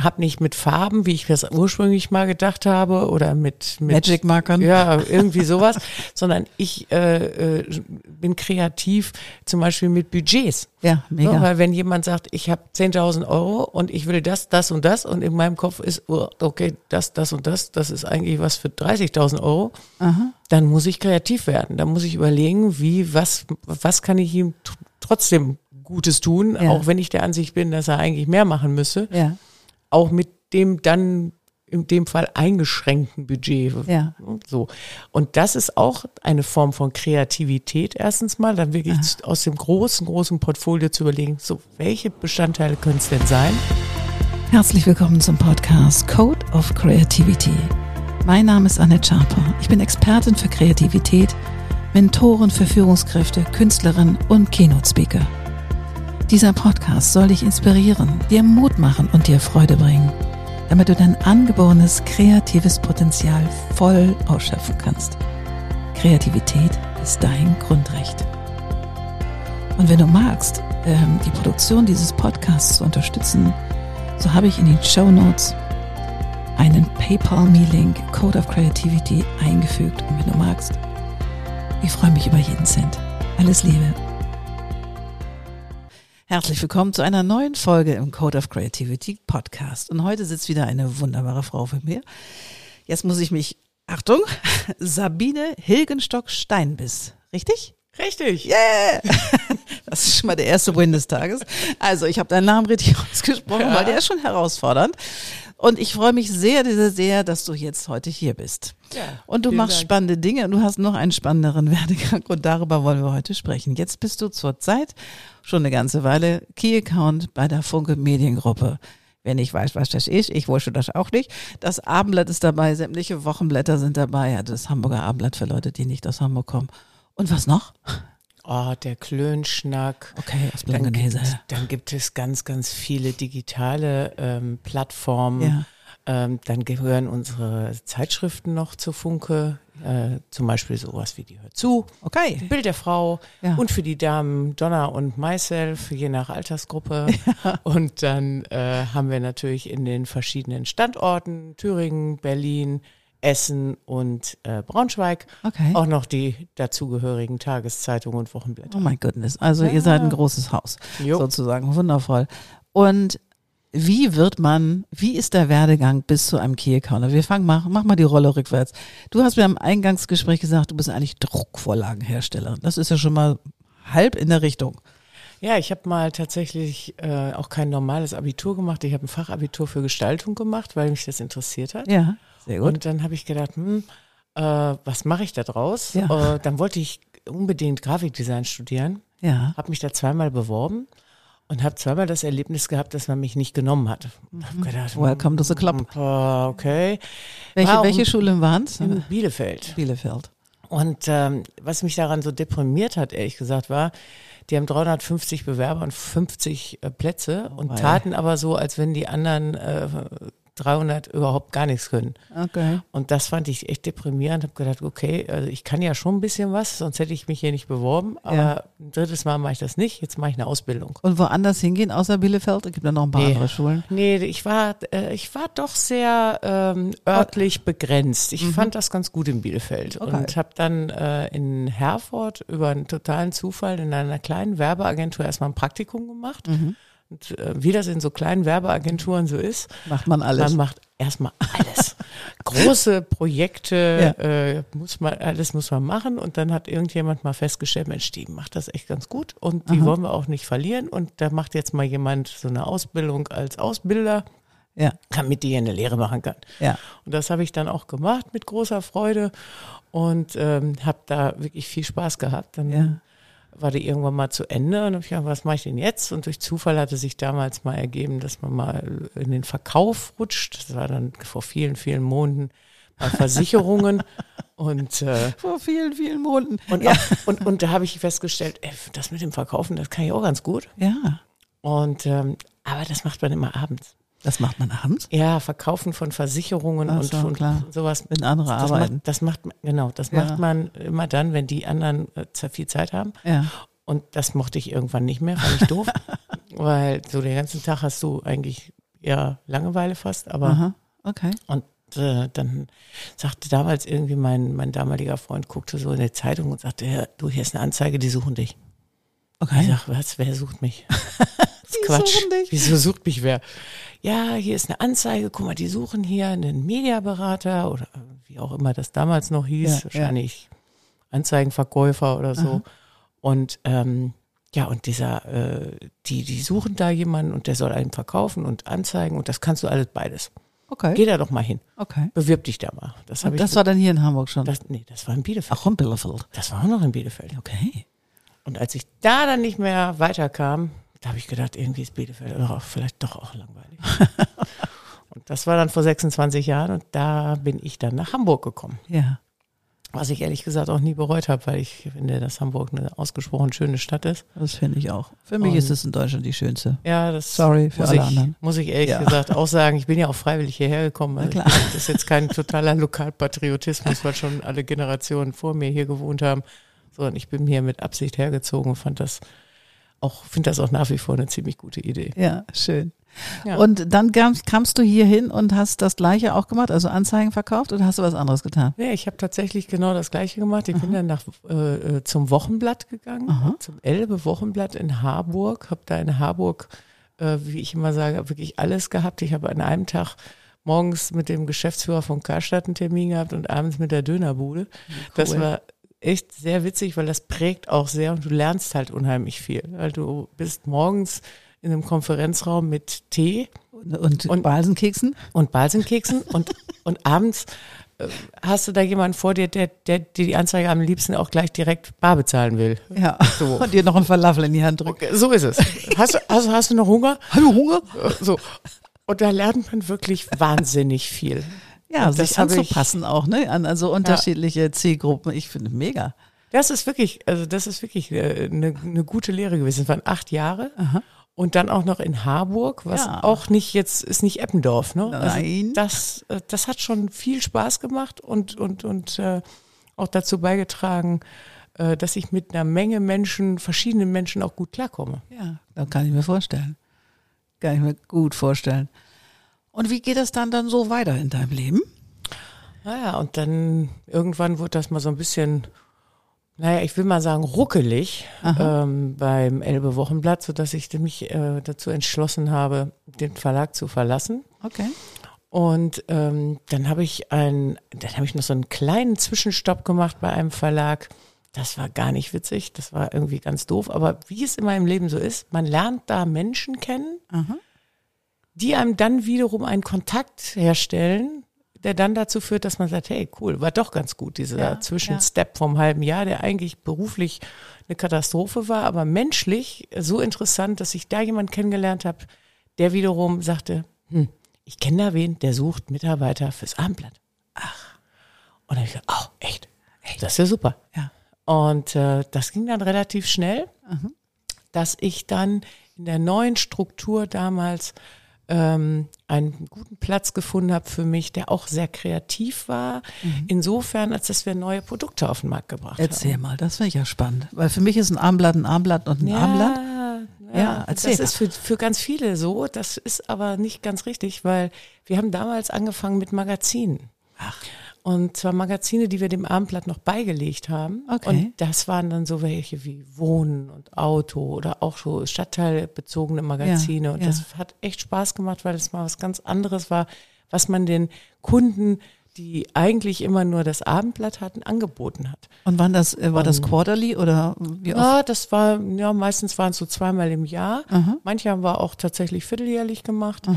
habe nicht mit Farben, wie ich das ursprünglich mal gedacht habe, oder mit, mit Magic-Markern. Ja, irgendwie sowas, sondern ich äh, äh, bin kreativ, zum Beispiel mit Budgets. Ja, mega. Ja, weil wenn jemand sagt, ich habe 10.000 Euro und ich will das, das und das und in meinem Kopf ist, oh, okay, das, das und das, das ist eigentlich was für 30.000 Euro, Aha. dann muss ich kreativ werden. Dann muss ich überlegen, wie, was, was kann ich ihm tr- trotzdem Gutes tun, Ja. auch wenn ich der Ansicht bin, dass er eigentlich mehr machen müsse Ja, auch mit dem dann in dem Fall eingeschränkten Budget. Ja. So. Und das ist auch eine Form von Kreativität erstens mal, dann wirklich aus dem großen, großen Portfolio zu überlegen, so, welche Bestandteile können es denn sein? herzlich willkommen zum Podcast Code of Creativity. Mein Name ist Annette Schaper. Ich bin Expertin für Kreativität, Mentorin für Führungskräfte, Künstlerin und Keynote-Speaker. Dieser Podcast soll dich inspirieren, dir Mut machen und dir Freude bringen, damit du dein angeborenes kreatives Potenzial voll ausschöpfen kannst. Kreativität ist dein Grundrecht. Und wenn du magst, ähm, die Produktion dieses Podcasts zu unterstützen, so habe ich in den Show Notes einen PayPal-Me-Link Code of Creativity eingefügt. Und wenn du magst, ich freue mich über jeden Cent. Alles Liebe. Herzlich willkommen zu einer neuen Folge im Code of Creativity Podcast. Und heute sitzt wieder eine wunderbare Frau für mir. Jetzt muss ich mich, Achtung, Sabine Hilgenstock-Steinbiss. Richtig? Richtig. Yeah! Das ist schon mal der erste Win des Tages. Also, ich habe deinen Namen richtig ausgesprochen, weil der ist schon herausfordernd. Und ich freue mich sehr, sehr, sehr, dass du jetzt heute hier bist. Ja, und du machst Dank. spannende Dinge und du hast noch einen spannenderen Werdegang und darüber wollen wir heute sprechen. Jetzt bist du zurzeit schon eine ganze Weile Key Account bei der Funke Mediengruppe. Wer nicht weiß, was das ist, ich wusste das auch nicht. Das Abendblatt ist dabei, sämtliche Wochenblätter sind dabei, ja, das Hamburger Abendblatt für Leute, die nicht aus Hamburg kommen. Und was noch? Oh, der Klönschnack. Okay, aus Dann gibt, dann gibt es ganz, ganz viele digitale ähm, Plattformen. Ja. Ähm, dann gehören unsere Zeitschriften noch zu Funke, äh, zum Beispiel sowas wie die Hör zu, Okay. Bild der Frau Ja. und für die Damen Donna und Myself, je nach Altersgruppe. Und dann äh, haben wir natürlich in den verschiedenen Standorten, Thüringen, Berlin, Essen und äh, Braunschweig, Okay. auch noch die dazugehörigen Tageszeitungen und Wochenblätter. Oh mein Goodness. Also ihr seid ein großes Haus. Jo. Sozusagen. Wundervoll. Und wie wird man, wie ist der Werdegang bis zu einem Account? Wir fangen mal, mach mal die Rolle rückwärts. Du hast mir am Eingangsgespräch gesagt, du bist eigentlich Druckvorlagenhersteller. Das ist ja schon mal halb in der Richtung. Ja, ich habe mal tatsächlich äh, auch kein normales Abitur gemacht. Ich habe ein Fachabitur für Gestaltung gemacht, weil mich das interessiert hat. Ja, sehr gut. Und dann habe ich gedacht, hm, äh, was mache ich da draus? Ja. Äh, dann wollte ich unbedingt Grafikdesign studieren, ja. habe mich da zweimal beworben und habe zweimal das Erlebnis gehabt, dass man mich nicht genommen hat. Hab gedacht, Mhm. Welcome to the club. hm, äh, okay. Welche, Warum? welche Schule waren es? In Bielefeld. Bielefeld. Und ähm, was mich daran so deprimiert hat, ehrlich gesagt, war, die haben 350 Bewerber und 50 äh, Plätze und wei. taten aber so, als wenn die anderen äh, 300 überhaupt gar nichts können. Okay. Und das fand ich echt deprimierend. Habe gedacht, okay, also ich kann ja schon ein bisschen was, sonst hätte ich mich hier nicht beworben. Aber Ja. ein drittes Mal mache ich das nicht. Jetzt mache ich eine Ausbildung. Und woanders hingehen außer Bielefeld? Es gibt ja noch ein paar Nee. andere Schulen. Nee, ich war, äh, ich war doch sehr ähm, örtlich begrenzt. Ich fand das ganz gut in Bielefeld Okay. und habe dann äh, in Herford über einen totalen Zufall in einer kleinen Werbeagentur erstmal ein Praktikum gemacht. Und äh, wie das in so kleinen Werbeagenturen so ist, Macht man alles. man macht erstmal alles. Große Projekte, Ja. äh, muss man, alles muss man machen und dann hat irgendjemand mal festgestellt, Mensch, die macht das echt ganz gut und die wollen wir auch nicht verlieren und da macht jetzt mal jemand so eine Ausbildung als Ausbilder, ja, damit die hier eine Lehre machen kann. ja. Und das habe ich dann auch gemacht mit großer Freude und ähm, habe da wirklich viel Spaß gehabt. Dann Ja. War die irgendwann mal zu Ende und habe ich gedacht, was mache ich denn jetzt? Und durch Zufall hatte sich damals mal ergeben, dass man mal in den Verkauf rutscht. Das war dann vor vielen, vielen Monaten bei Versicherungen. und, äh, Vor vielen, vielen Monaten. und, ja. auch, und, und da habe ich festgestellt, ey, das mit dem Verkaufen, das kann ich auch ganz gut. ja. Und ähm, aber das macht man immer abends. Das macht man abends, Ja, Verkaufen von Versicherungen Ach und so, von klar. sowas. wenn andere Das arbeiten. macht, das macht, genau, das Ja. macht man immer dann, wenn die anderen äh, viel Zeit haben. Ja. Und das mochte ich irgendwann nicht mehr, fand ich doof. weil so den ganzen Tag hast du eigentlich eher Langeweile fast, aber Aha, okay. und äh, dann sagte damals irgendwie mein, mein damaliger Freund, guckte so in der Zeitung und sagte, ja, du, hier ist eine Anzeige, die suchen dich. Ich Okay. sag, was, wer sucht mich? Das ist Die Quatsch. suchen dich. Wieso sucht mich wer? Ja, hier ist eine Anzeige, guck mal, die suchen hier einen Mediaberater oder wie auch immer das damals noch hieß, Ja, ja. wahrscheinlich Anzeigenverkäufer oder so. Und ähm, ja, und dieser, äh, die, die suchen da jemanden und der soll einen verkaufen und anzeigen und das kannst du alles beides. Okay. Geh da doch mal hin. okay. Bewirb dich da mal. Das Und ich. das war dann hier in Hamburg schon. das, nee, das war in Bielefeld. Ach, in Bielefeld. Das war auch noch in Bielefeld. Okay. Und als ich da dann nicht mehr weiterkam, da habe ich gedacht, irgendwie ist Bielefeld doch auch, vielleicht doch auch langweilig. und das war dann vor 26 Jahren und da bin ich dann nach Hamburg gekommen. Ja. Was ich ehrlich gesagt auch nie bereut habe, weil ich finde, dass Hamburg eine ausgesprochen schöne Stadt ist. Das finde ich auch. Für mich Und- ist es in Deutschland die schönste. Ja, das Sorry für muss alle ich, anderen. Muss ich ehrlich Ja. gesagt auch sagen. Ich bin ja auch freiwillig hierher gekommen. Also klar. Das ist jetzt kein totaler Lokalpatriotismus, weil schon alle Generationen vor mir hier gewohnt haben, sondern ich bin hier mit Absicht hergezogen und fand das auch, finde das auch nach wie vor eine ziemlich gute Idee. Ja, schön. Ja. Und dann kamst, du hier hin und hast das Gleiche auch gemacht, also Anzeigen verkauft oder hast du was anderes getan? Nee, ich habe tatsächlich genau das Gleiche gemacht. Ich bin dann nach, äh, äh, zum Wochenblatt gegangen, Aha. zum Elbe Wochenblatt in Harburg. Habe da in Harburg, äh, wie ich immer sage, wirklich alles gehabt. Ich habe an einem Tag morgens mit dem Geschäftsführer von Karstadt einen Termin gehabt und abends mit der Dönerbude. Das Cool. war echt sehr witzig, weil das prägt auch sehr und du lernst halt unheimlich viel. Weil du bist morgens in einem Konferenzraum mit Tee Und, und, Und- Balsenkeksen? und Balsenkeksen und, und abends äh, hast du da jemanden vor dir, der, der dir die Anzeige am liebsten auch gleich direkt bar bezahlen will. Ja. So. Und dir noch ein Falafel in die Hand drückt. Okay, so ist es. Hast du, hast, hast du noch Hunger? Hallo Hunger? So. Und da lernt man wirklich wahnsinnig viel. Ja, Und das sich habe ich- anzupassen auch, ne? An also unterschiedliche Zielgruppen. Ich finde mega. Das ist wirklich, also das ist wirklich äh, eine, eine gute Lehre gewesen. Es waren acht Jahre. Und dann auch noch in Harburg, was Ja. auch nicht jetzt ist nicht Eppendorf, ne? Nein. Also das, äh, das hat schon viel Spaß gemacht und und und äh, auch dazu beigetragen, äh, dass ich mit einer Menge Menschen, verschiedenen Menschen auch gut klarkomme. Ja, das kann ich mir vorstellen. Kann ich mir gut vorstellen. Und wie geht das dann dann so weiter in deinem Leben? Naja, und dann irgendwann wurde das mal so ein bisschen, naja, ich will mal sagen, ruckelig ähm, beim Elbe Wochenblatt, sodass ich mich äh, dazu entschlossen habe, den Verlag zu verlassen. Okay. Und ähm, dann habe ich ein, dann habe ich noch so einen kleinen Zwischenstopp gemacht bei einem Verlag. Das war gar nicht witzig, das war irgendwie ganz doof. Aber wie es in meinem Leben so ist, man lernt da Menschen kennen, die einem dann wiederum einen Kontakt herstellen, der dann dazu führt, dass man sagt, hey, cool, war doch ganz gut, dieser Ja, Zwischenstep vom halben Jahr, der eigentlich beruflich eine Katastrophe war, aber menschlich so interessant, dass ich da jemanden kennengelernt habe, der wiederum sagte, hm, ich kenne da wen, der sucht Mitarbeiter fürs Abendblatt. Ach. Und dann habe ich gesagt, oh, echt? Das ist ja super. Ja. Und äh, das ging dann relativ schnell, dass ich dann in der neuen Struktur damals ähm, einen guten Platz gefunden habe für mich, der auch sehr kreativ war. Insofern, als dass wir neue Produkte auf den Markt gebracht Erzähl mal, das finde ich ja spannend. Weil für mich ist ein Armblatt ein Armblatt und ein haben. Armblatt. Ja, Ja, ja erzähl das ist für, für ganz viele so. Das ist aber nicht ganz richtig, weil wir haben damals angefangen mit Magazinen. Ach. Und zwar Magazine, die wir dem Abendblatt noch beigelegt haben. Okay. Und das waren dann so welche wie Wohnen und Auto oder auch so stadtteilbezogene Magazine. Ja, und ja. das hat echt Spaß gemacht, weil es mal was ganz anderes war, was man den Kunden, die eigentlich immer nur das Abendblatt hatten, angeboten hat. Und wann das, äh, war das Quarterly oder wie oft? Ja, das war, ja, meistens waren es so zweimal im Jahr. Manche haben wir auch tatsächlich vierteljährlich gemacht.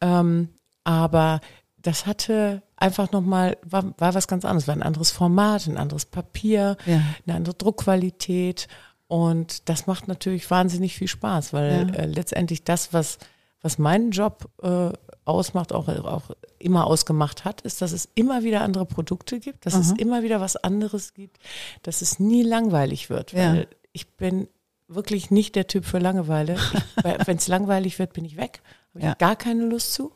Ähm, aber das hatte einfach nochmal, war, war was ganz anderes, war ein anderes Format, ein anderes Papier, Ja. eine andere Druckqualität. Und das macht natürlich wahnsinnig viel Spaß, weil Ja. äh, letztendlich das, was, was meinen Job äh, ausmacht, auch, auch immer ausgemacht hat, ist, dass es immer wieder andere Produkte gibt, dass es immer wieder was anderes gibt, dass es nie langweilig wird. Ja. Weil ich bin wirklich nicht der Typ für Langeweile. Wenn es langweilig wird, bin ich weg. Habe ich Ja. gar keine Lust zu.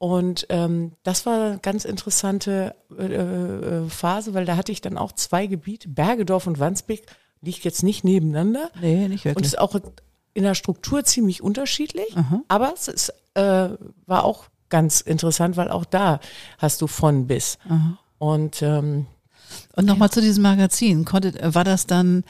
Und ähm, das war eine ganz interessante äh, äh, Phase, weil da hatte ich dann auch zwei Gebiete, Bergedorf und Wandsbek, liegt jetzt nicht nebeneinander Nee, nicht und wirklich. ist auch in der Struktur ziemlich unterschiedlich, aber es ist äh, war auch ganz interessant, weil auch da hast du von bis. Aha. Und ähm, Und nochmal zu diesem Magazin. Konntet, war das dann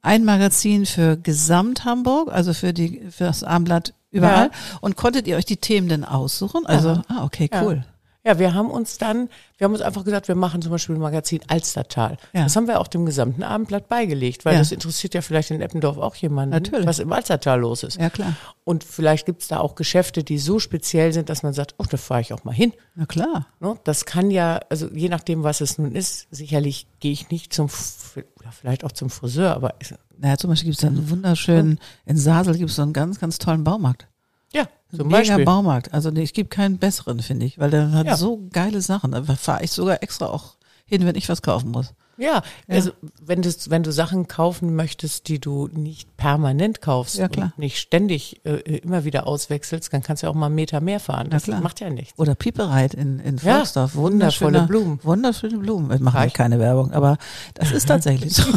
ein Magazin für Gesamt Hamburg, also für die für das Abendblatt überall? Und konntet ihr euch die Themen denn aussuchen? Also, Aha. ah, okay, Ja. cool. Ja, wir haben uns dann, wir haben uns einfach gesagt, wir machen zum Beispiel ein Magazin Alstertal. Ja. Das haben wir auch dem gesamten Abendblatt beigelegt, weil Ja. das interessiert ja vielleicht in Eppendorf auch jemanden, Natürlich. was im Alstertal los ist. Ja, klar. Und vielleicht gibt's da auch Geschäfte, die so speziell sind, dass man sagt, oh, da fahre ich auch mal hin. Na klar. Ne? Das kann ja, also je nachdem, was es nun ist, sicherlich gehe ich nicht zum, vielleicht auch zum Friseur, aber Naja, zum Beispiel gibt es da einen wunderschönen, in Sasel gibt es so einen ganz, ganz tollen Baumarkt. Ja, zum Mega Beispiel. Baumarkt. Also nee, es gibt keinen besseren, finde ich, weil der hat Ja. so geile Sachen. Da fahre ich sogar extra auch hin, wenn ich was kaufen muss. Ja, also wenn du, wenn du Sachen kaufen möchtest, die du nicht permanent kaufst Ja, und nicht ständig äh, immer wieder auswechselst, dann kannst du auch mal einen Meter mehr fahren. Das macht ja nichts. Oder Piepereit in, in Ja, Volksdorf. wundervolle Blumen. Wunderschöne Blumen. Wir machen ja Reich. keine Werbung, aber das ist tatsächlich so.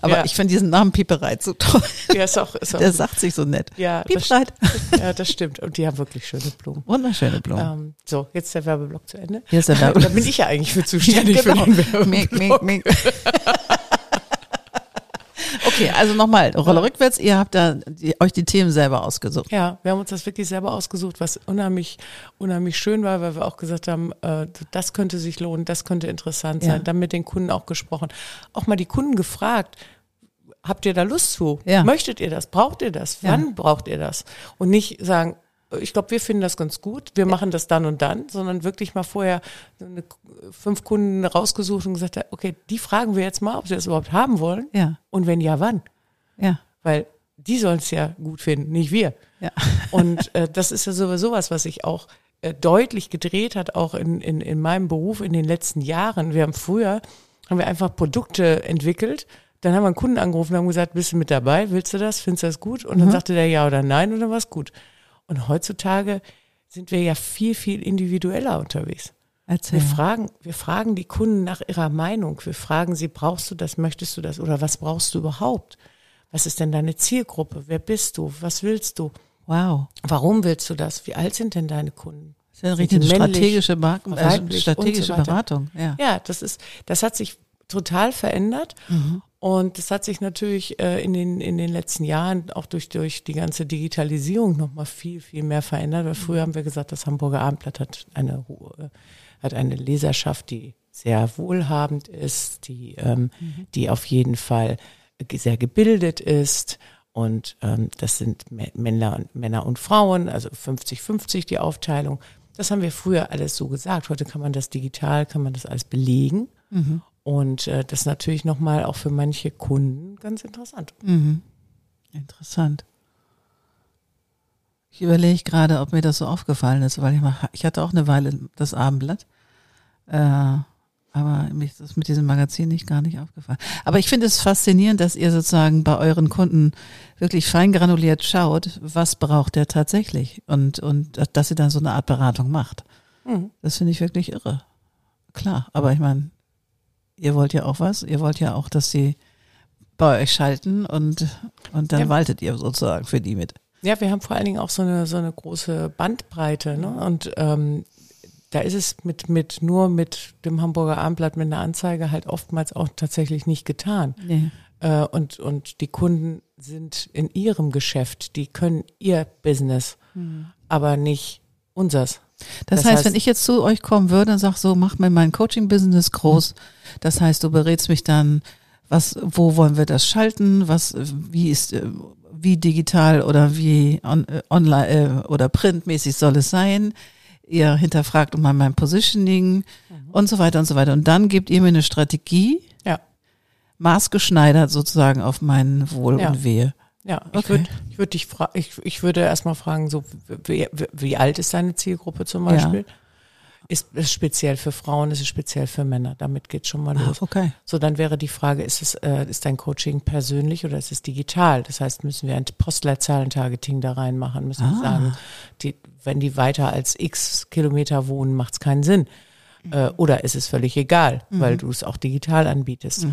aber Ja. ich finde diesen Namen Piepereit so toll. Ja, ist auch, ist auch Der sagt sich so nett. ja, das, Piepereit. ja, das stimmt. Und die haben wirklich schöne Blumen. Wunderschöne Blumen. Ähm, so, jetzt der Werbeblock zu Ende. Hier ist der Da Werbeblock. bin ich ja eigentlich für zuständig Genau. für den. Mink, mink, mink. Okay, also nochmal, Rolle rückwärts, ihr habt da die, euch die Themen selber ausgesucht. Ja, wir haben uns das wirklich selber ausgesucht, was unheimlich, unheimlich schön war, weil wir auch gesagt haben, äh, das könnte sich lohnen, das könnte interessant sein. Ja. Dann mit den Kunden auch gesprochen. Auch mal die Kunden gefragt, habt ihr da Lust zu? Ja. Möchtet ihr das? Braucht ihr das? Ja. Wann braucht ihr das? Und nicht sagen, ich glaube, wir finden das ganz gut, wir machen das dann und dann, sondern wirklich mal vorher eine, fünf Kunden rausgesucht und gesagt, okay, die fragen wir jetzt mal, ob sie das überhaupt haben wollen. Ja, Und wenn ja, wann? ja, Weil die sollen es ja gut finden, nicht wir. ja. Und äh, das ist ja sowieso was, was sich auch äh, deutlich gedreht hat, auch in, in, in meinem Beruf in den letzten Jahren. Wir haben früher, haben wir einfach Produkte entwickelt, dann haben wir einen Kunden angerufen und haben gesagt, bist du mit dabei, willst du das, findest du das gut? Und dann sagte der ja oder nein und dann war es gut. Und heutzutage sind wir ja viel, viel individueller unterwegs. Erzähl. Wir fragen, wir fragen die Kunden nach ihrer Meinung. Wir fragen sie, brauchst du das, möchtest du das oder was brauchst du überhaupt? Was ist denn deine Zielgruppe? Wer bist du? Was willst du? Wow. Warum willst du das? Wie alt sind denn deine Kunden? Das ist ja richtig eine männlich, strategische, Bar äh, weiblich strategische so? Beratung. Ja. Ja, das ist, das hat sich total verändert. Und das hat sich natürlich äh, in den, in den letzten Jahren auch durch, durch die ganze Digitalisierung nochmal viel, viel mehr verändert. Weil früher haben wir gesagt, das Hamburger Abendblatt hat eine hohe, hat eine Leserschaft, die sehr wohlhabend ist, die, ähm, die auf jeden Fall sehr gebildet ist. Und ähm, das sind Mä- Männer und, Männer und Frauen, also 50-50 die Aufteilung. Das haben wir früher alles so gesagt. Heute kann man das digital, kann man das alles belegen. Und äh, das ist natürlich nochmal auch für manche Kunden ganz interessant. Mhm. Interessant. Ich überlege gerade, ob mir das so aufgefallen ist, weil ich, mach, ich hatte auch eine Weile das Abendblatt. Äh, aber mir ist das mit diesem Magazin nicht gar nicht aufgefallen. Aber ich finde es faszinierend, dass ihr sozusagen bei euren Kunden wirklich fein granuliert schaut, was braucht der tatsächlich und, und dass ihr dann so eine Art Beratung macht. Mhm. Das finde ich wirklich irre. Klar, aber ich meine, ihr wollt ja auch was, ihr wollt ja auch, dass sie bei euch schalten und, und dann Ja. waltet ihr sozusagen für die mit. Ja, wir haben vor allen Dingen auch so eine, so eine große Bandbreite. Ne? Und ähm, da ist es mit, mit nur mit dem Hamburger Abendblatt mit einer Anzeige halt oftmals auch tatsächlich nicht getan. Nee. Äh, und, und die Kunden sind in ihrem Geschäft, die können ihr Business, aber nicht unsers. Das, Das heißt, heißt- wenn ich jetzt zu euch kommen würde und sag so, mach mir mein Coaching-Business groß, das heißt, du berätst mich dann, was, wo wollen wir das schalten, was, wie ist, äh, wie digital oder wie on, äh, online äh, oder printmäßig soll es sein? Ihr hinterfragt mal mein Positioning und so weiter und so weiter. Und dann gebt ihr mir eine Strategie, Ja. maßgeschneidert sozusagen auf mein Wohl Ja. und Wehe. Ja, ich Okay. würde ich würd dich fra ich, ich würde erstmal fragen, so wie, wie, alt ist deine Zielgruppe zum Ja. Beispiel? Ist es speziell für Frauen, ist es speziell für Männer? Damit geht's schon mal los. Ach, okay. So, dann wäre die Frage, ist es, äh, ist dein Coaching persönlich oder ist es digital? Das heißt, müssen wir ein Postleitzahlentargeting da reinmachen? Müssen wir Ah. sagen, die, wenn die weiter als x Kilometer wohnen, macht es keinen Sinn. Äh, oder ist es völlig egal, weil du es auch digital anbietest?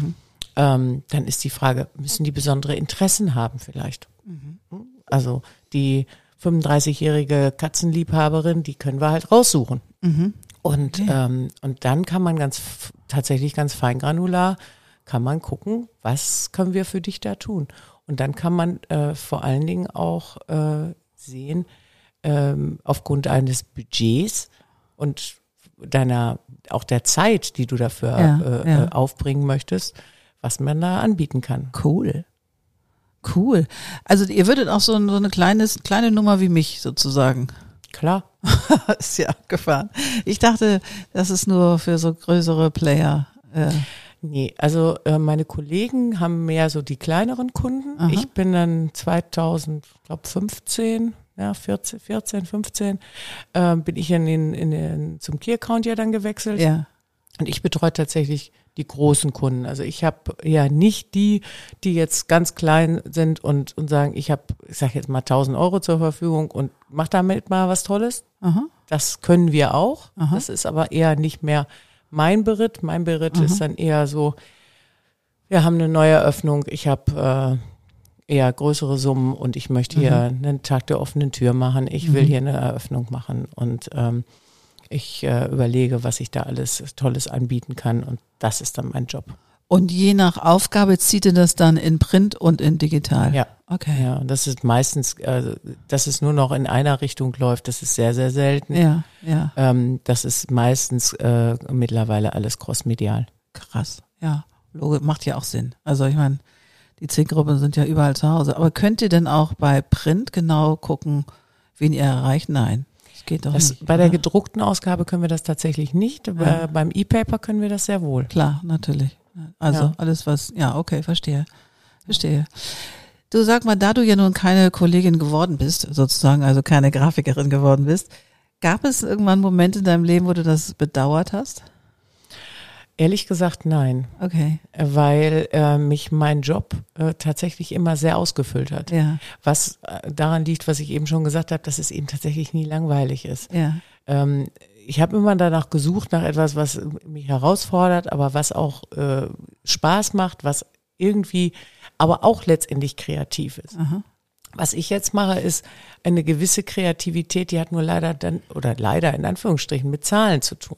Ähm, dann ist die Frage, müssen die besondere Interessen haben vielleicht? Also die 35-jährige Katzenliebhaberin, die können wir halt raussuchen. Mhm. Und, Okay. ähm, und dann kann man ganz tatsächlich ganz feingranular kann man gucken, was können wir für dich da tun. Und dann kann man äh, vor allen Dingen auch äh, sehen, ähm, aufgrund eines Budgets und deiner auch der Zeit, die du dafür Ja, äh, ja. Aufbringen möchtest, was man da anbieten kann. Cool. Cool. Also ihr würdet auch so, so eine kleines, kleine Nummer wie mich sozusagen. Klar. ist ja abgefahren. Ich dachte, das ist nur für so größere Player. Äh, Nee, also äh, meine Kollegen haben mehr so die kleineren Kunden. Aha. Ich bin dann 2000, glaube 15, ja 14, 14 15, äh, bin ich in den, in den zum Key Account ja dann gewechselt ja. und ich betreue tatsächlich die großen Kunden. Also ich habe ja nicht die, die jetzt ganz klein sind und und sagen, ich habe, ich sage jetzt mal 1000 Euro zur Verfügung und mach damit mal was Tolles. Aha. Das können wir auch. Aha. Das ist aber eher nicht mehr mein Beritt. Mein Beritt ist dann eher so, wir haben eine neue Eröffnung, ich habe äh, eher größere Summen und ich möchte hier einen Tag der offenen Tür machen. Ich will hier eine Eröffnung machen und ähm, ich äh, überlege, was ich da alles Tolles anbieten kann und das ist dann mein Job. Und je nach Aufgabe zieht ihr das dann in Print und in digital. Ja. Okay. Ja, das ist meistens, äh, dass es nur noch in einer Richtung läuft, das ist sehr, sehr selten. Ja, ja. Ähm, das ist meistens äh, mittlerweile alles crossmedial. Krass. Ja. Logo macht ja auch Sinn. Also ich meine, die Zielgruppen sind ja überall zu Hause. Aber könnt ihr denn auch bei Print genau gucken, wen ihr erreicht? Nein. Geht doch Das, nicht. bei der gedruckten Ausgabe können wir das tatsächlich nicht, Ja. beim E-Paper können wir das sehr wohl. Klar, natürlich. Also Ja. alles, was, ja, okay, verstehe. Verstehe. Du sag mal, da du ja nun keine Kollegin geworden bist, sozusagen, also keine Grafikerin geworden bist, gab es irgendwann einen Moment in deinem Leben, wo du das bedauert hast? Ehrlich gesagt, nein, Okay, weil äh, mich mein Job äh, tatsächlich immer sehr ausgefüllt hat. ja, Was äh, daran liegt, was ich eben schon gesagt habe, dass es eben tatsächlich nie langweilig ist. ja, Ähm, ich habe immer danach gesucht, nach etwas, was mich herausfordert, aber was auch äh, Spaß macht, was irgendwie, aber auch letztendlich kreativ ist. aha, Was ich jetzt mache, ist eine gewisse Kreativität, die hat nur leider dann, oder leider in Anführungsstrichen, mit Zahlen zu tun.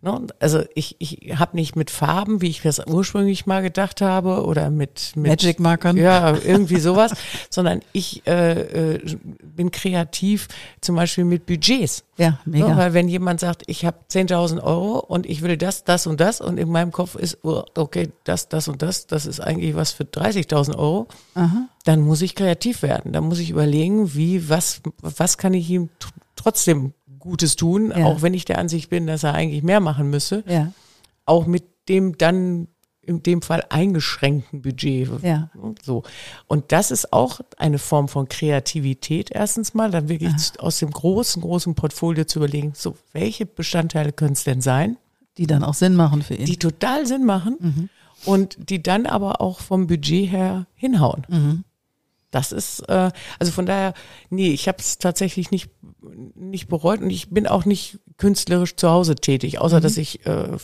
Ne? Also ich, ich habe nicht mit Farben, wie ich das ursprünglich mal gedacht habe, oder mit, mit Magic Markern. ja, irgendwie sowas, sondern ich äh, äh, bin kreativ zum Beispiel mit Budgets. ja, Ne? mega. Weil wenn jemand sagt, ich habe 10.000 Euro und ich will das, das und das und in meinem Kopf ist, oh, okay, das, das und das, das ist eigentlich was für 30.000 Euro, Aha, dann muss ich kreativ werden. Dann muss ich überlegen, wie, was, was kann ich ihm trotzdem Gutes tun, Ja. auch wenn ich der Ansicht bin, dass er eigentlich mehr machen müsse, ja, auch mit dem dann in dem Fall eingeschränkten Budget. ja, So. Und das ist auch eine Form von Kreativität erstens mal, dann wirklich aus dem großen, großen Portfolio zu überlegen, so, welche Bestandteile können es denn sein, die dann auch Sinn machen für ihn. die total Sinn machen Mhm. und die dann aber auch vom Budget her hinhauen. Mhm. Das ist, äh, also von daher, nee, ich habe es tatsächlich nicht, nicht bereut und ich bin auch nicht künstlerisch zu Hause tätig, außer dass ich äh,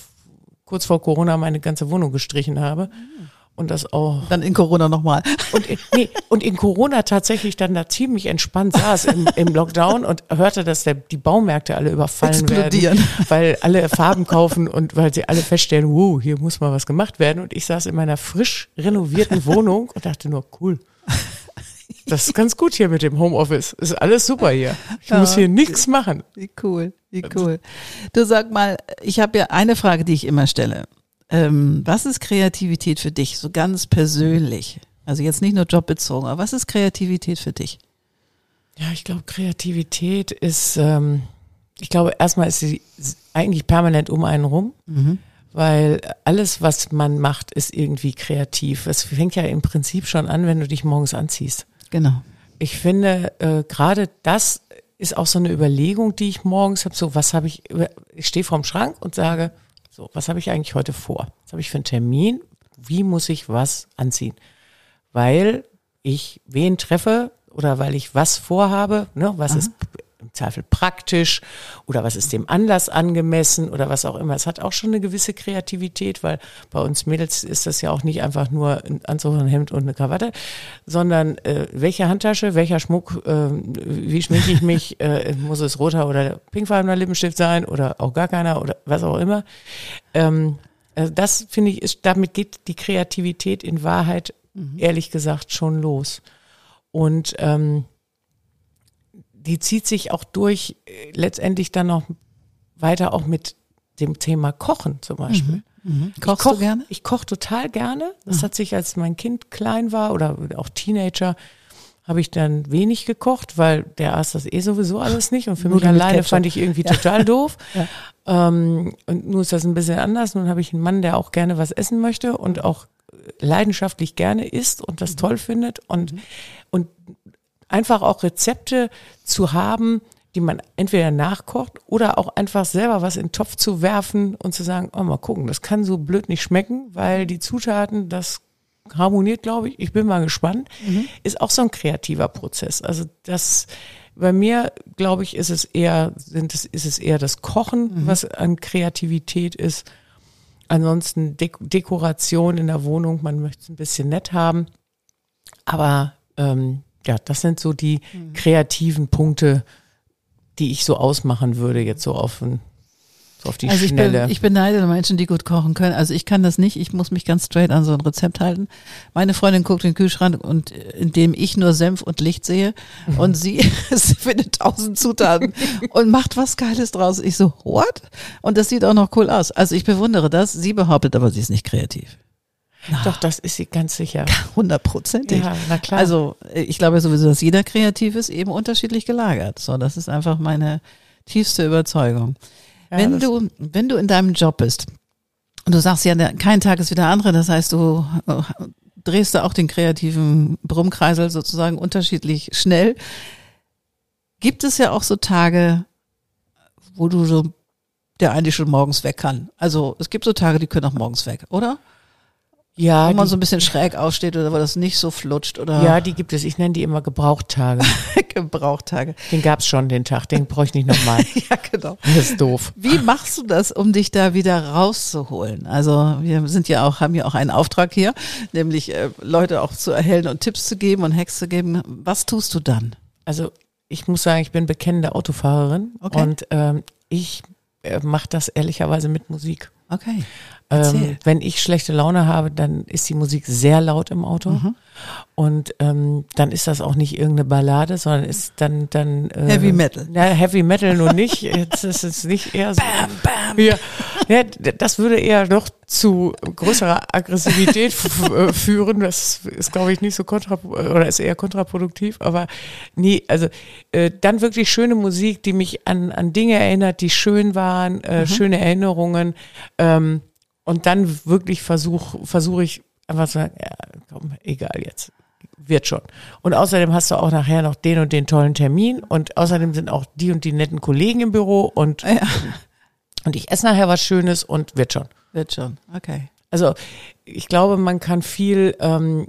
kurz vor Corona meine ganze Wohnung gestrichen habe und das auch dann in Corona nochmal. und in, nee, und in Corona tatsächlich dann da ziemlich entspannt saß im, im Lockdown und hörte, dass der, die Baumärkte alle überfallen Explodieren. werden, weil alle Farben kaufen und weil sie alle feststellen, wow, hier muss mal was gemacht werden. Und ich saß in meiner frisch renovierten Wohnung und dachte nur, cool. Das ist ganz gut hier mit dem Homeoffice. Ist alles super hier. Ich Ja. muss hier nichts machen. Wie cool, wie cool. Du sag mal, ich habe ja eine Frage, die ich immer stelle. Ähm, was ist Kreativität für dich, so ganz persönlich? Also jetzt nicht nur jobbezogen, aber was ist Kreativität für dich? Ja, ich glaube, Kreativität ist, ähm, ich glaube, erstmal ist sie eigentlich permanent um einen rum. Weil alles, was man macht, ist irgendwie kreativ. Es fängt ja im Prinzip schon an, wenn du dich morgens anziehst. Genau. Ich finde, äh, gerade das ist auch so eine Überlegung, die ich morgens habe. So, was habe ich, ich stehe vorm Schrank und sage, so, was habe ich eigentlich heute vor? Was habe ich für einen Termin? Wie muss ich was anziehen? Weil ich wen treffe oder weil ich was vorhabe, ne, was ist im Zweifel praktisch oder was ist dem Anlass angemessen oder was auch immer. Es hat auch schon eine gewisse Kreativität, weil bei uns Mädels ist das ja auch nicht einfach nur ein Anzug, ein Hemd und eine Krawatte, sondern äh, welche Handtasche, welcher Schmuck, äh, wie schminke ich mich, äh, muss es roter oder pinkfarbener Lippenstift sein oder auch gar keiner oder was auch immer. Ähm, also das finde ich, ist, damit geht die Kreativität in Wahrheit, mhm. ehrlich gesagt, schon los. Und ähm, die zieht sich auch durch, äh, letztendlich dann noch weiter auch mit dem Thema Kochen zum Beispiel. Mhm. Mhm. Kochst koch, du gerne? Ich koche total gerne. Das mhm. hat sich, als mein Kind klein war oder auch Teenager, habe ich dann wenig gekocht, weil der aß das eh sowieso alles nicht und für mich alleine fand ich irgendwie ja. total doof. Ja. Ähm, und nun ist das ein bisschen anders. Nun habe ich einen Mann, der auch gerne was essen möchte und auch leidenschaftlich gerne isst und das mhm. toll findet und, mhm. und einfach auch Rezepte zu haben, die man entweder nachkocht oder auch einfach selber was in den Topf zu werfen und zu sagen, oh, mal gucken, das kann so blöd nicht schmecken, weil die Zutaten, das harmoniert, glaube ich. Ich bin mal gespannt. Mhm. Ist auch so ein kreativer Prozess. Also das, bei mir, glaube ich, ist es eher, sind es, ist es eher das Kochen, mhm. was an Kreativität ist. Ansonsten Dek Dekoration in der Wohnung, man möchte es ein bisschen nett haben. Aber ähm, ja, das sind so die mhm. kreativen Punkte, die ich so ausmachen würde, jetzt so auf ein auf die also Schnelle. Ich, bin, ich beneide Menschen, die gut kochen können. Also ich kann das nicht. Ich muss mich ganz straight an so ein Rezept halten. Meine Freundin guckt in den Kühlschrank und in dem ich nur Senf und Licht sehe mhm. und sie findet tausend Zutaten und macht was Geiles draus. Ich so, what? Und das sieht auch noch cool aus. Also ich bewundere das. Sie behauptet aber, sie ist nicht kreativ. Doch, das ist sie ganz sicher. Hundertprozentig. Ja, na klar. Also ich glaube sowieso, dass jeder kreativ ist, eben unterschiedlich gelagert. So, das ist einfach meine tiefste Überzeugung. Ja, wenn du, wenn du in deinem Job bist und du sagst ja, kein Tag ist wie der andere, das heißt, du äh, drehst du auch den kreativen Brummkreisel sozusagen unterschiedlich schnell. Gibt es ja auch so Tage, wo du so, der eigentlich schon morgens weg kann. Also es gibt so Tage, die können auch morgens weg, oder? Ja. Wo man so ein bisschen schräg aussteht oder wo das nicht so flutscht oder. Ja, die gibt es. Ich nenne die immer Gebrauchtage. Gebrauchtage. Den gab's schon, den Tag. Den brauche ich nicht nochmal. ja, genau. Das ist doof. Wie machst du das, um dich da wieder rauszuholen? Also wir sind ja auch, haben ja auch einen Auftrag hier, nämlich äh, Leute auch zu erhellen und Tipps zu geben und Hacks zu geben. Was tust du dann? Also ich muss sagen, ich bin bekennende Autofahrerin okay. und ähm, ich äh, mache das ehrlicherweise mit Musik. Okay. Ähm, wenn ich schlechte Laune habe, dann ist die Musik sehr laut im Auto. Mhm. Und ähm, dann ist das auch nicht irgendeine Ballade, sondern ist dann dann äh, Heavy Metal. Ja, Heavy Metal nur nicht. Jetzt ist es nicht eher so. Bam, bam. Ja, ja, das würde eher noch zu größerer Aggressivität äh, führen. Das ist, glaube ich, nicht so kontra oder ist eher kontraproduktiv. Aber nee, also äh, dann wirklich schöne Musik, die mich an an Dinge erinnert, die schön waren, äh, mhm. schöne Erinnerungen. Ähm, und dann wirklich versuche versuch ich einfach zu sagen, ja, komm, egal jetzt. Wird schon. Und außerdem hast du auch nachher noch den und den tollen Termin und außerdem sind auch die und die netten Kollegen im Büro und, ja. und ich esse nachher was Schönes und wird schon. Wird schon, okay. Also ich glaube, man kann viel ähm,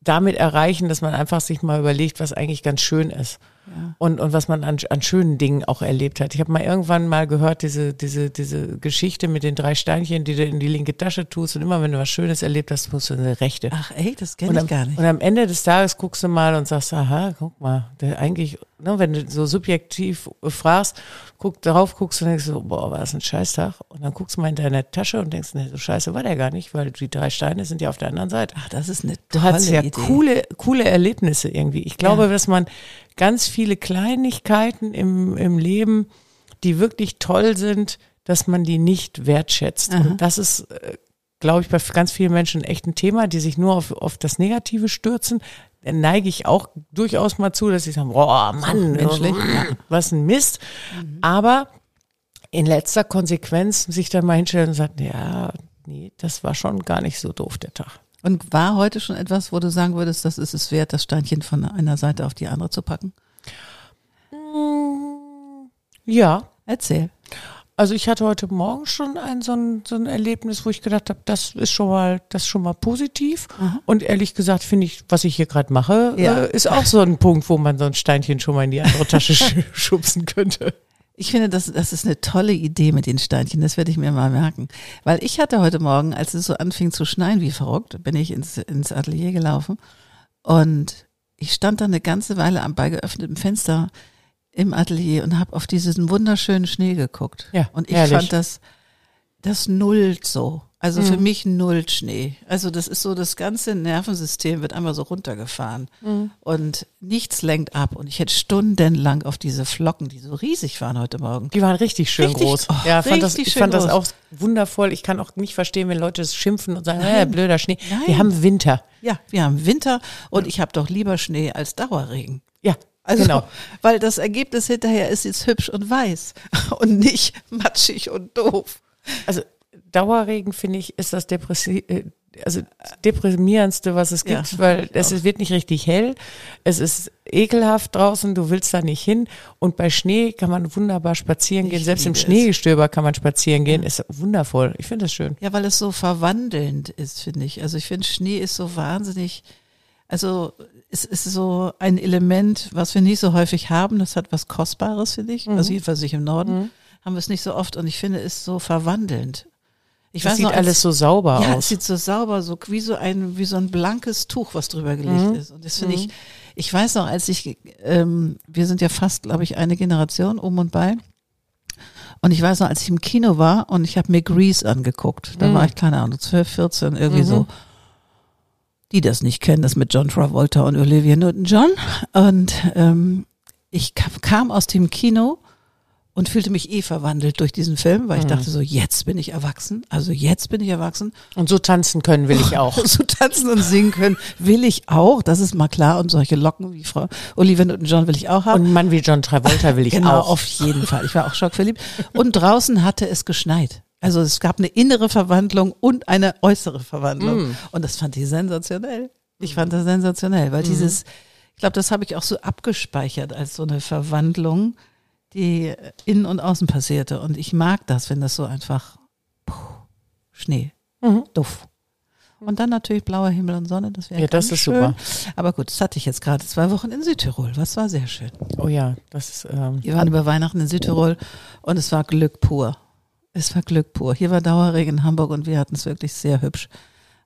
damit erreichen, dass man einfach sich mal überlegt, was eigentlich ganz schön ist. Ja. Und, und was man an, an schönen Dingen auch erlebt hat. Ich habe mal irgendwann mal gehört, diese, diese, diese Geschichte mit den drei Steinchen, die du in die linke Tasche tust und immer wenn du was Schönes erlebt hast, musst du eine rechte. Ach ey, das kenne ich gar nicht. Und am Ende des Tages guckst du mal und sagst, aha, guck mal, der eigentlich, ne, wenn du so subjektiv fragst, guck darauf guckst und denkst so, boah, war das ein Scheißtag? Und dann guckst du mal in deine Tasche und denkst, ne, so scheiße war der gar nicht, weil die drei Steine sind ja auf der anderen Seite. Ach, das ist tolle Du hast ja Idee. coole, coole Erlebnisse irgendwie. Ich glaube, ja. dass man ganz viele Kleinigkeiten im, im Leben, die wirklich toll sind, dass man die nicht wertschätzt. Aha. Und das ist, äh, glaube ich, bei ganz vielen Menschen echt ein Thema, die sich nur auf, auf das Negative stürzen. Dann neige ich auch durchaus mal zu, dass ich sage, boah, Mann, menschlich, was ein Mist. Mhm. Aber in letzter Konsequenz sich dann mal hinstellen und sagen, ja, nee, das war schon gar nicht so doof, der Tag. Und war heute schon etwas, wo du sagen würdest, das ist es wert, das Steinchen von einer Seite auf die andere zu packen? Mm, ja. Erzähl. Also ich hatte heute Morgen schon ein so ein, so ein Erlebnis, wo ich gedacht habe, das ist schon mal, das ist schon mal positiv. Und ehrlich gesagt finde ich, was ich hier gerade mache, Ja. äh, ist auch so ein Punkt, wo man so ein Steinchen schon mal in die andere Tasche sch- schubsen könnte. Ich finde, das, das ist eine tolle Idee mit den Steinchen. Das werde ich mir mal merken. Weil ich hatte heute Morgen, als es so anfing zu schneien wie verrückt, bin ich ins, ins Atelier gelaufen und ich stand da eine ganze Weile am bei geöffnetem Fenster im Atelier und habe auf diesen wunderschönen Schnee geguckt. Ja, und ich herrlich. fand das, das nullt so. Also Mhm. für mich nullt Schnee. Also das ist so, das ganze Nervensystem wird einmal so runtergefahren Mhm. und nichts lenkt ab. Und ich hätte stundenlang auf diese Flocken, die so riesig waren heute Morgen, Die waren richtig schön Richtig- groß. oh, ja, fand das, ich fand das groß. auch wundervoll. Ich kann auch nicht verstehen, wenn Leute es schimpfen und sagen, äh, blöder Schnee. Nein. Wir haben Winter. Ja, wir haben Winter und ich habe doch lieber Schnee als Dauerregen. Ja, Also, genau. weil das Ergebnis hinterher ist jetzt hübsch und weiß und nicht matschig und doof. Also Dauerregen finde ich ist das Depressi äh, also deprimierendste, was es gibt, Ja, weil es auch. wird nicht richtig hell, es ist ekelhaft draußen, du willst da nicht hin und bei Schnee kann man wunderbar spazieren Ich gehen, selbst im. Schneegestöber kann man spazieren gehen, ist wundervoll. Ich finde das schön. Ja, weil es so verwandelnd ist, finde ich. Also ich finde, Schnee ist so wahnsinnig, also es ist so ein Element, was wir nicht so häufig haben. Das hat was Kostbares, finde ich. Mhm. Also jedenfalls ich im Norden haben wir es nicht so oft und ich finde es so verwandelnd. Ich Das weiß sieht noch, als- alles so sauber Ja, es aus. sieht so sauber, so wie so ein, wie so ein blankes Tuch, was drüber gelegt Mhm. ist. Und das finde ich, ich weiß noch, als ich, ähm, wir sind ja fast, glaube ich, eine Generation um und bei. Und ich weiß noch, als ich im Kino war und ich habe mir Grease angeguckt, da Mhm. war ich, keine Ahnung, 12, 14, irgendwie Mhm. so. Die das nicht kennen, das mit John Travolta und Olivia Newton-John. Und ähm, ich kam aus dem Kino und fühlte mich eh verwandelt durch diesen Film, weil ich Mhm. dachte so, jetzt bin ich erwachsen. Also jetzt bin ich erwachsen. Und so tanzen können will ich auch. So tanzen und singen können will ich auch, das ist mal klar. Und solche Locken wie Frau Olivia Newton-John will ich auch haben. Und einen Mann wie John Travolta will ich genau, auch. auf jeden Fall. Ich war auch schockverliebt. Und draußen hatte es geschneit. Also es gab eine innere Verwandlung und eine äußere Verwandlung. Mm. Und das fand ich sensationell. Ich fand das sensationell, weil dieses, ich glaube, das habe ich auch so abgespeichert als so eine Verwandlung, die innen und außen passierte. Und ich mag das, wenn das so einfach puh, Schnee, Mhm. duff. Und dann natürlich blauer Himmel und Sonne, das wäre Ja, das ist schön. super. Aber gut, das hatte ich jetzt gerade zwei Wochen in Südtirol. Was war sehr schön. Oh ja, das ist, ähm, Wir waren über Weihnachten in Südtirol und es war Glück pur. Es war Glück pur. Hier war Dauerregen in Hamburg und wir hatten es wirklich sehr hübsch.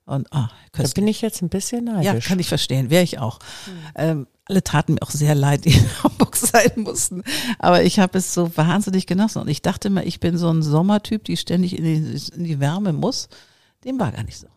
Und ah, da bin ich jetzt ein bisschen Ja, neidisch. kann ich verstehen. Wäre ich auch. Ähm, alle taten mir auch sehr leid, die in Hamburg sein mussten. Aber ich habe es so wahnsinnig genossen. Und ich dachte immer, ich bin so ein Sommertyp, die ständig in die, in die Wärme muss. Dem war gar nicht so.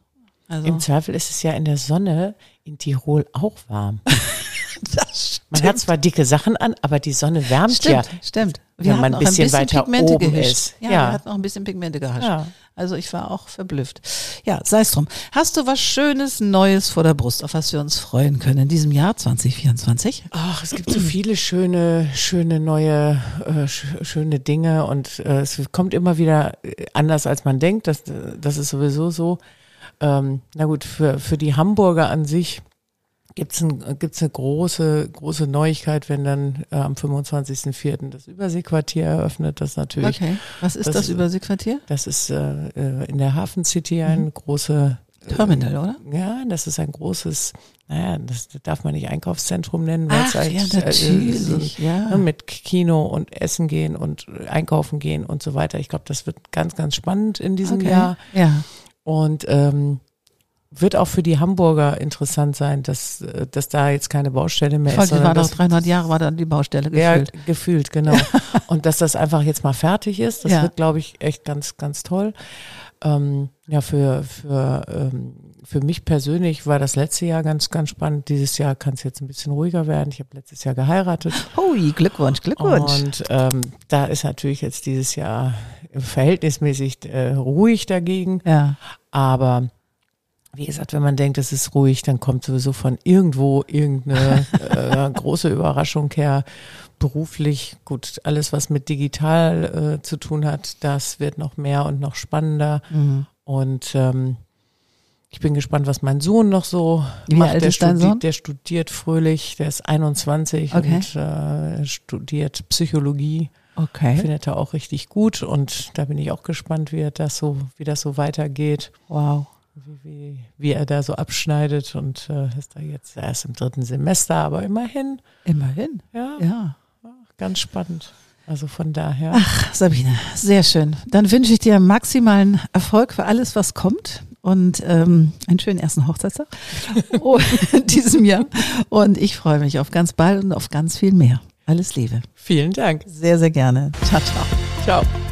Also, Im Zweifel ist es ja in der Sonne in Tirol auch warm. das Man hat zwar dicke Sachen an, aber die Sonne wärmt Stimmt, ja. stimmt. wenn man ein auch bisschen weiter Pigmente oben gehischt. ist. Ja, Ja. wir hatten auch ein bisschen Pigmente gehascht. Ja. Also ich war auch verblüfft. Ja, sei es drum. Hast du was Schönes, Neues vor der Brust, auf was wir uns freuen können in diesem Jahr 2024? Ach, es gibt so viele schöne, schöne neue, äh, sch schöne Dinge und äh, es kommt immer wieder äh, anders, als man denkt. Das, äh, das ist sowieso so. Ähm, na gut, für, für die Hamburger an sich gibt's ein, gibt's eine große, große Neuigkeit, wenn dann äh, am 25.04. das Überseequartier eröffnet. Das natürlich, Okay. Was ist das, Das- Überseequartier? das ist äh, äh, in der Hafen City ein große Terminal, oder? Ja, das ist ein großes, naja, das darf man nicht Einkaufszentrum nennen, weil es halt ja, äh, natürlich, so, ja. ne, mit Kino und Essen gehen und einkaufen gehen und so weiter. Ich glaube, das wird ganz, ganz spannend in diesem Okay. Jahr Ja. und ähm, wird auch für die Hamburger interessant sein, dass, äh, dass da jetzt keine Baustelle mehr Voll, ist. die war doch dass- 300 Jahre, war dann die Baustelle ja, gefühlt. gefühlt, genau. Und dass das einfach jetzt mal fertig ist, das Ja. wird, glaube ich, echt ganz, ganz toll. Ähm, ja, für, für, ähm, für mich persönlich war das letzte Jahr ganz, ganz spannend. Dieses Jahr kann es jetzt ein bisschen ruhiger werden. Ich habe letztes Jahr geheiratet. Hui, Glückwunsch, Glückwunsch. Und ähm, da ist natürlich jetzt dieses Jahr verhältnismäßig äh, ruhig dagegen. ja. Aber wie gesagt, wenn man denkt, es ist ruhig, dann kommt sowieso von irgendwo irgendeine äh, große Überraschung her. Beruflich, gut, alles, was mit digital äh, zu tun hat, das wird noch mehr und noch spannender. Mhm. Und ähm, ich bin gespannt, was mein Sohn noch so Wie macht. alt der, ist dein Sohn? der studiert fröhlich, der ist 21 Okay. und äh, studiert Psychologie. Okay. Findet er auch richtig gut und da bin ich auch gespannt, wie das so, wie das so weitergeht. Wow. Wie, wie, wie er da so abschneidet und äh, ist da jetzt erst im dritten Semester, aber immerhin. Immerhin. Ja, Ja. ganz spannend. Also von daher. Ach, Sabine, sehr schön. Dann wünsche ich dir maximalen Erfolg für alles, was kommt und ähm, einen schönen ersten Hochzeitstag oh, in diesem Jahr. Und ich freue mich auf ganz bald und auf ganz viel mehr. Alles Liebe. Vielen Dank. Sehr, sehr gerne. Ciao, ciao. Ciao.